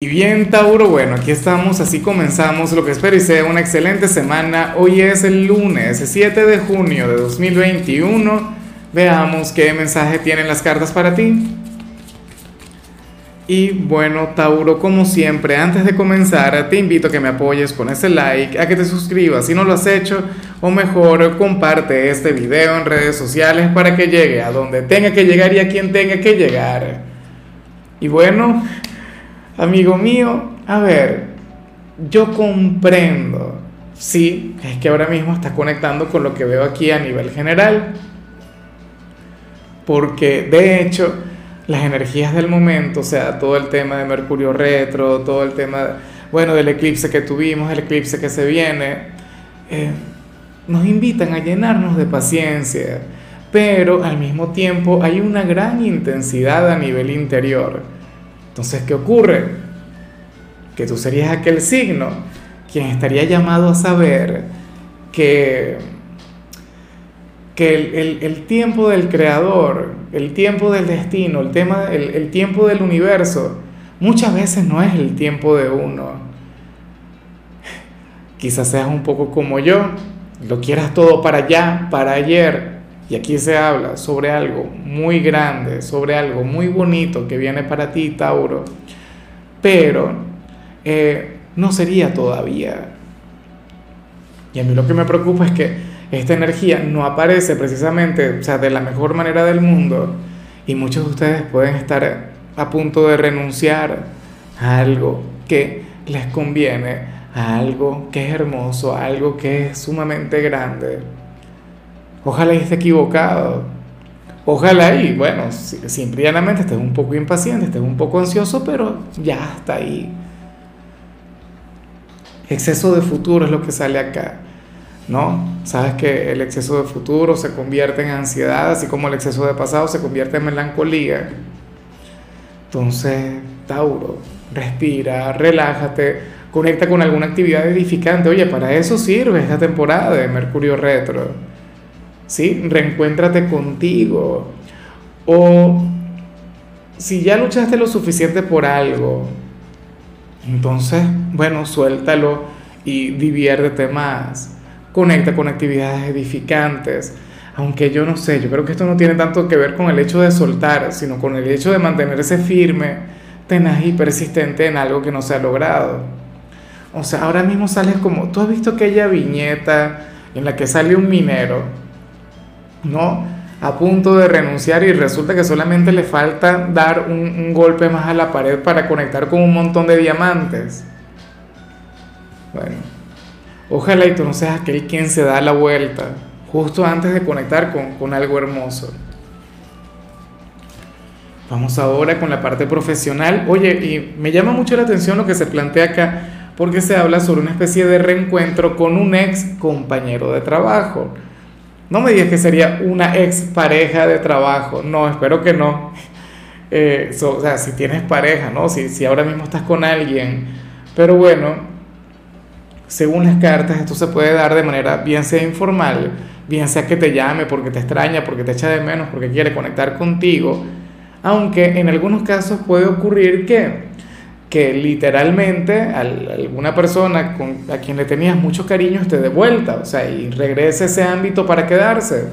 Y bien, Tauro, bueno, aquí estamos, así comenzamos lo que espero y sea una excelente semana. Hoy es el lunes 7 de junio de 2021. Veamos qué mensaje tienen las cartas para ti. Y bueno, Tauro, como siempre, antes de comenzar, te invito a que me apoyes con ese like, a que te suscribas si no lo has hecho, o mejor, comparte este video en redes sociales para que llegue a donde tenga que llegar y a quien tenga que llegar. Y bueno, Amigo mío, a ver, yo comprendo, sí, es que ahora mismo estás conectando con lo que veo aquí a nivel general, porque de hecho las energías del momento, o sea, todo el tema de Mercurio retro, todo el tema, bueno, del eclipse que tuvimos, el eclipse que se viene, eh, nos invitan a llenarnos de paciencia, pero al mismo tiempo hay una gran intensidad a nivel interior. Entonces, ¿qué ocurre? Que tú serías aquel signo quien estaría llamado a saber que, que el, tiempo del creador, el tiempo del destino, el, tema, el, el tiempo del universo, muchas veces no es el tiempo de uno. Quizás seas un poco como yo, lo quieras todo para allá, para ayer, y aquí se habla sobre algo muy grande, sobre algo muy bonito que viene para ti, Tauro. Pero eh, no sería todavía. Y a mí lo que me preocupa es que esta energía no aparece precisamente, o sea, de la mejor manera del mundo. Y muchos de ustedes pueden estar a punto de renunciar a algo que les conviene, a algo que es hermoso, a algo que es sumamente grande. Ojalá esté equivocado. Ojalá y, bueno, simplemente estés un poco impaciente, estés un poco ansioso, pero ya está ahí. Exceso de futuro es lo que sale acá, ¿no? Sabes que el exceso de futuro se convierte en ansiedad, así como el exceso de pasado se convierte en melancolía. Entonces, Tauro, respira, relájate, conecta con alguna actividad edificante. Oye, para eso sirve esta temporada de Mercurio Retro ¿sí? Reencuéntrate contigo. O si ya luchaste lo suficiente por algo, entonces, bueno, suéltalo y diviértete más. Conecta con actividades edificantes. Aunque yo no sé, yo creo que esto no tiene tanto que ver con el hecho de soltar, sino con el hecho de mantenerse firme, tenaz y persistente en algo que no se ha logrado. O sea, ahora mismo sales como, tú has visto aquella viñeta en la que sale un minero ¿no? A punto de renunciar y resulta que solamente le falta dar un, golpe más a la pared para conectar con un montón de diamantes. Bueno, ojalá y tú no seas aquel quien se da la vuelta justo antes de conectar con, con algo hermoso. Vamos ahora con la parte profesional. Oye, y me llama mucho la atención lo que se plantea acá, porque se habla sobre una especie de reencuentro con un ex compañero de trabajo. No me digas que sería una ex pareja de trabajo. No, espero que no. Eh, o sea, si tienes pareja, ¿no? Si, si ahora mismo estás con alguien. Pero bueno, según las cartas, esto se puede dar de manera bien sea informal, bien sea que te llame porque te extraña, porque te echa de menos, porque quiere conectar contigo. Aunque en algunos casos puede ocurrir que que literalmente alguna persona a quien le tenías mucho cariño esté de vuelta, o sea, y regrese a ese ámbito para quedarse.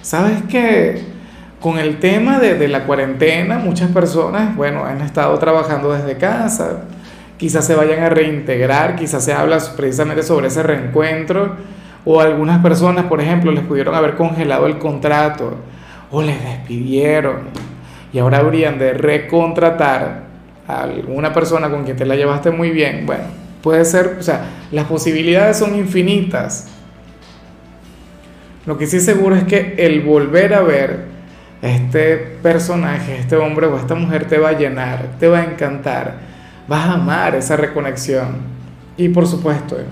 ¿Sabes qué? Con el tema de, de, la cuarentena, muchas personas, bueno, han estado trabajando desde casa, quizás se vayan a reintegrar, quizás se habla precisamente sobre ese reencuentro, o algunas personas, por ejemplo, les pudieron haber congelado el contrato, o les despidieron y ahora habrían de recontratar a alguna persona con quien te la llevaste muy bien, bueno, puede ser, o sea, las posibilidades son infinitas. Lo que sí seguro es que el volver a ver este personaje, este hombre o esta mujer te va a llenar, te va a encantar, vas a amar esa reconexión. Y por supuesto, en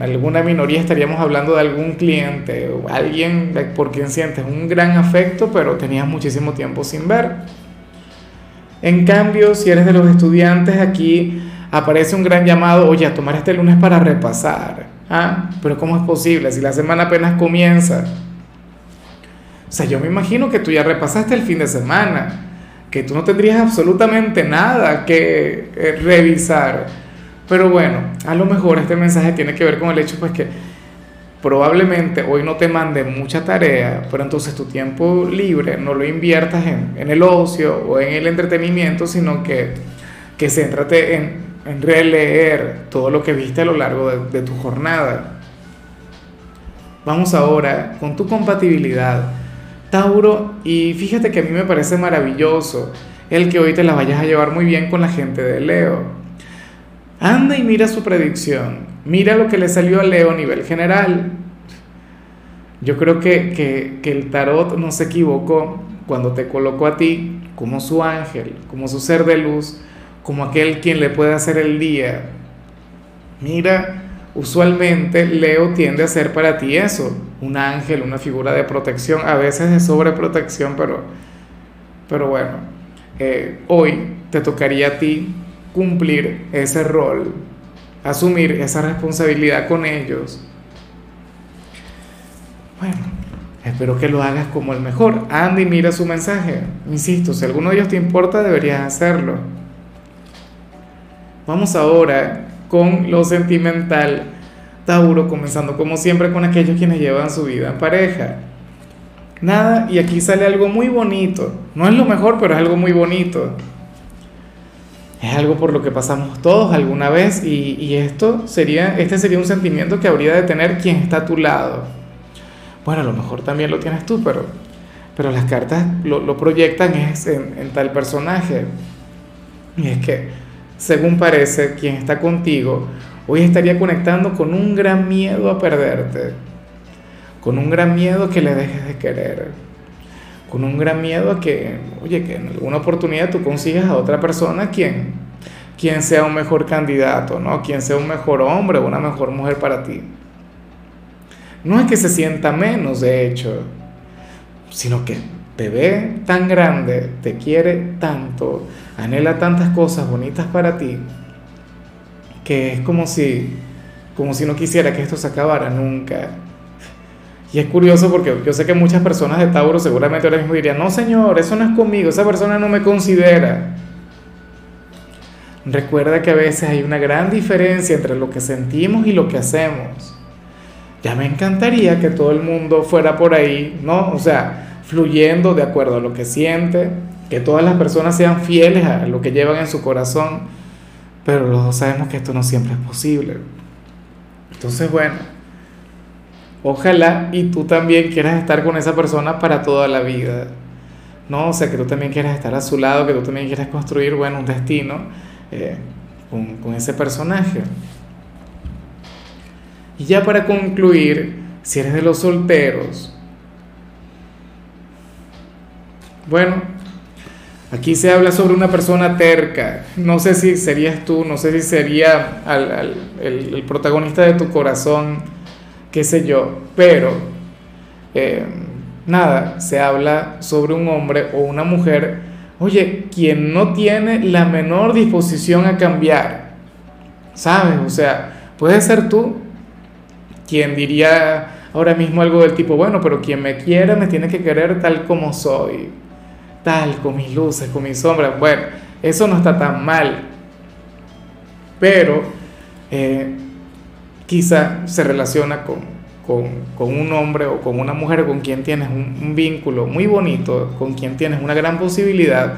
alguna minoría estaríamos hablando de algún cliente o alguien por quien sientes un gran afecto, pero tenías muchísimo tiempo sin ver. En cambio, si eres de los estudiantes, aquí aparece un gran llamado, oye, tomar este lunes para repasar. Ah, pero ¿cómo es posible si la semana apenas comienza? O sea, yo me imagino que tú ya repasaste el fin de semana, que tú no tendrías absolutamente nada que eh, revisar. Pero bueno, a lo mejor este mensaje tiene que ver con el hecho pues que probablemente hoy no te mande mucha tarea, pero entonces tu tiempo libre no lo inviertas en, el ocio o en el entretenimiento, sino que, que céntrate en, en releer todo lo que viste a lo largo de, de tu jornada. Vamos ahora con tu compatibilidad, Tauro, y fíjate que a mí me parece maravilloso el que hoy te la vayas a llevar muy bien con la gente de Leo. Anda y mira su predicción. Mira lo que le salió a Leo a nivel general. Yo creo que, el tarot no se equivocó cuando te colocó a ti como su ángel, como su ser de luz, como aquel quien le puede hacer el día. Mira, usualmente Leo tiende a ser para ti eso, un ángel, una figura de protección, a veces de sobreprotección, pero, pero bueno, eh, hoy te tocaría a ti cumplir ese rol asumir esa responsabilidad con ellos. Bueno, espero que lo hagas como el mejor. Andy, mira su mensaje. Insisto, si alguno de ellos te importa, deberías hacerlo. Vamos ahora con lo sentimental. Tauro, comenzando como siempre con aquellos quienes llevan su vida en pareja. Nada, y aquí sale algo muy bonito. No es lo mejor, pero es algo muy bonito es algo por lo que pasamos todos alguna vez y, esto sería, este sería un sentimiento que habría de tener quien está a tu lado. Bueno, a lo mejor también lo tienes tú, pero, pero las cartas lo, proyectan es en, en, tal personaje. Y es que, según parece, quien está contigo hoy estaría conectando con un gran miedo a perderte, con un gran miedo que le dejes de querer con un gran miedo a que, oye, que en alguna oportunidad tú consigas a otra persona quien, quien sea un mejor candidato, ¿no? Quien sea un mejor hombre o una mejor mujer para ti. No es que se sienta menos, de hecho, sino que te ve tan grande, te quiere tanto, anhela tantas cosas bonitas para ti, que es como si, como si no quisiera que esto se acabara nunca. Y es curioso porque yo sé que muchas personas de Tauro seguramente ahora mismo dirían, no señor, eso no es conmigo, esa persona no me considera. Recuerda que a veces hay una gran diferencia entre lo que sentimos y lo que hacemos. Ya me encantaría que todo el mundo fuera por ahí, ¿no? O sea, fluyendo de acuerdo a lo que siente, que todas las personas sean fieles a lo que llevan en su corazón, pero los sabemos que esto no siempre es posible. Entonces, bueno, Ojalá y tú también quieras estar con esa persona para toda la vida. ¿no? O sea, que tú también quieras estar a su lado, que tú también quieras construir, bueno, un destino eh, con, con ese personaje. Y ya para concluir, si eres de los solteros, bueno, aquí se habla sobre una persona terca. No sé si serías tú, no sé si sería el, el protagonista de tu corazón qué sé yo, pero eh, nada, se habla sobre un hombre o una mujer, oye, quien no tiene la menor disposición a cambiar, ¿sabes? O sea, puede ser tú quien diría ahora mismo algo del tipo, bueno, pero quien me quiera me tiene que querer tal como soy, tal, con mis luces, con mis sombras, bueno, eso no está tan mal, pero... Eh, quizá se relaciona con, con, un hombre o con una mujer con quien tienes un, vínculo muy bonito, con quien tienes una gran posibilidad,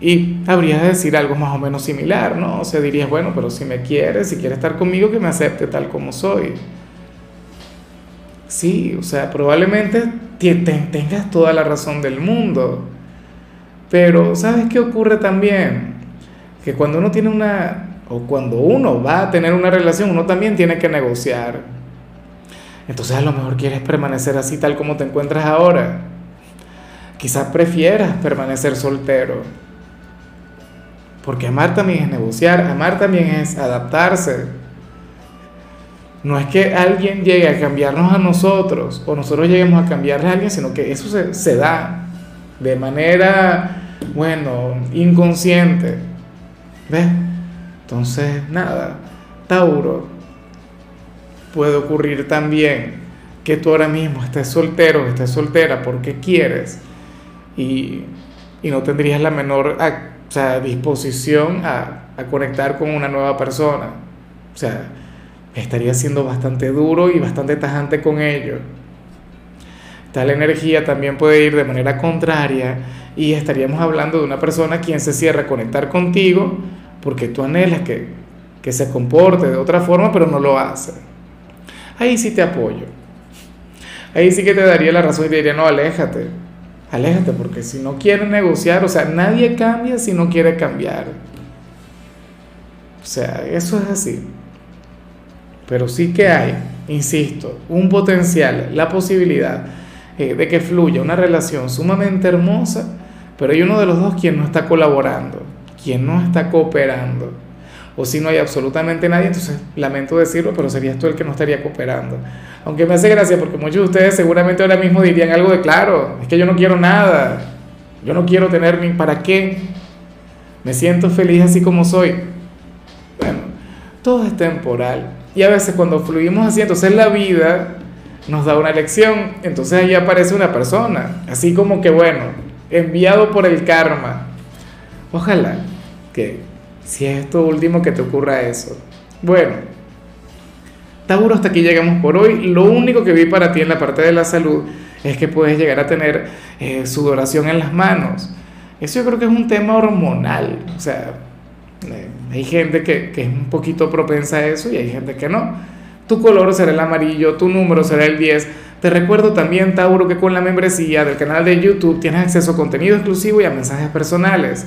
y habrías de decir algo más o menos similar, ¿no? O sea, dirías, bueno, pero si me quieres, si quieres estar conmigo, que me acepte tal como soy. Sí, o sea, probablemente tengas toda la razón del mundo, pero ¿sabes qué ocurre también? Que cuando uno tiene una, o cuando uno va a tener una relación, uno también tiene que negociar. Entonces a lo mejor quieres permanecer así tal como te encuentras ahora. Quizás prefieras permanecer soltero. Porque amar también es negociar, amar también es adaptarse. No es que alguien llegue a cambiarnos a nosotros o nosotros lleguemos a cambiarle a alguien, sino que eso se, da de manera, bueno, inconsciente. ¿Ves? Entonces, nada, Tauro, puede ocurrir también que tú ahora mismo estés soltero, estés soltera porque quieres y, y no tendrías la menor o sea, disposición a, a conectar con una nueva persona. O sea, estaría siendo bastante duro y bastante tajante con ello. Tal energía también puede ir de manera contraria y estaríamos hablando de una persona quien se cierra a conectar contigo porque tú anhelas que, que se comporte de otra forma, pero no lo hace. Ahí sí te apoyo. Ahí sí que te daría la razón y te diría, no, aléjate, aléjate, porque si no quiere negociar, o sea, nadie cambia si no quiere cambiar. O sea, eso es así. Pero sí que hay, insisto, un potencial, la posibilidad eh, de que fluya una relación sumamente hermosa, pero hay uno de los dos quien no está colaborando, quien no está cooperando. O si no hay absolutamente nadie, entonces lamento decirlo, pero serías tú el que no estaría cooperando. Aunque me hace gracia porque muchos de ustedes seguramente ahora mismo dirían algo de claro, es que yo no quiero nada, yo no quiero tener ni para qué, me siento feliz así como soy. Bueno, todo es temporal. Y a veces cuando fluimos así, entonces la vida nos da una lección, entonces ahí aparece una persona, así como que bueno, enviado por el karma. Ojalá que si es esto último que te ocurra eso. Bueno, Tauro, hasta aquí llegamos por hoy. Lo único que vi para ti en la parte de la salud es que puedes llegar a tener eh, sudoración en las manos. Eso yo creo que es un tema hormonal. O sea, eh, hay gente que, que es un poquito propensa a eso y hay gente que no. Tu color será el amarillo, tu número será el 10. Te recuerdo también, Tauro, que con la membresía del canal de YouTube tienes acceso a contenido exclusivo y a mensajes personales.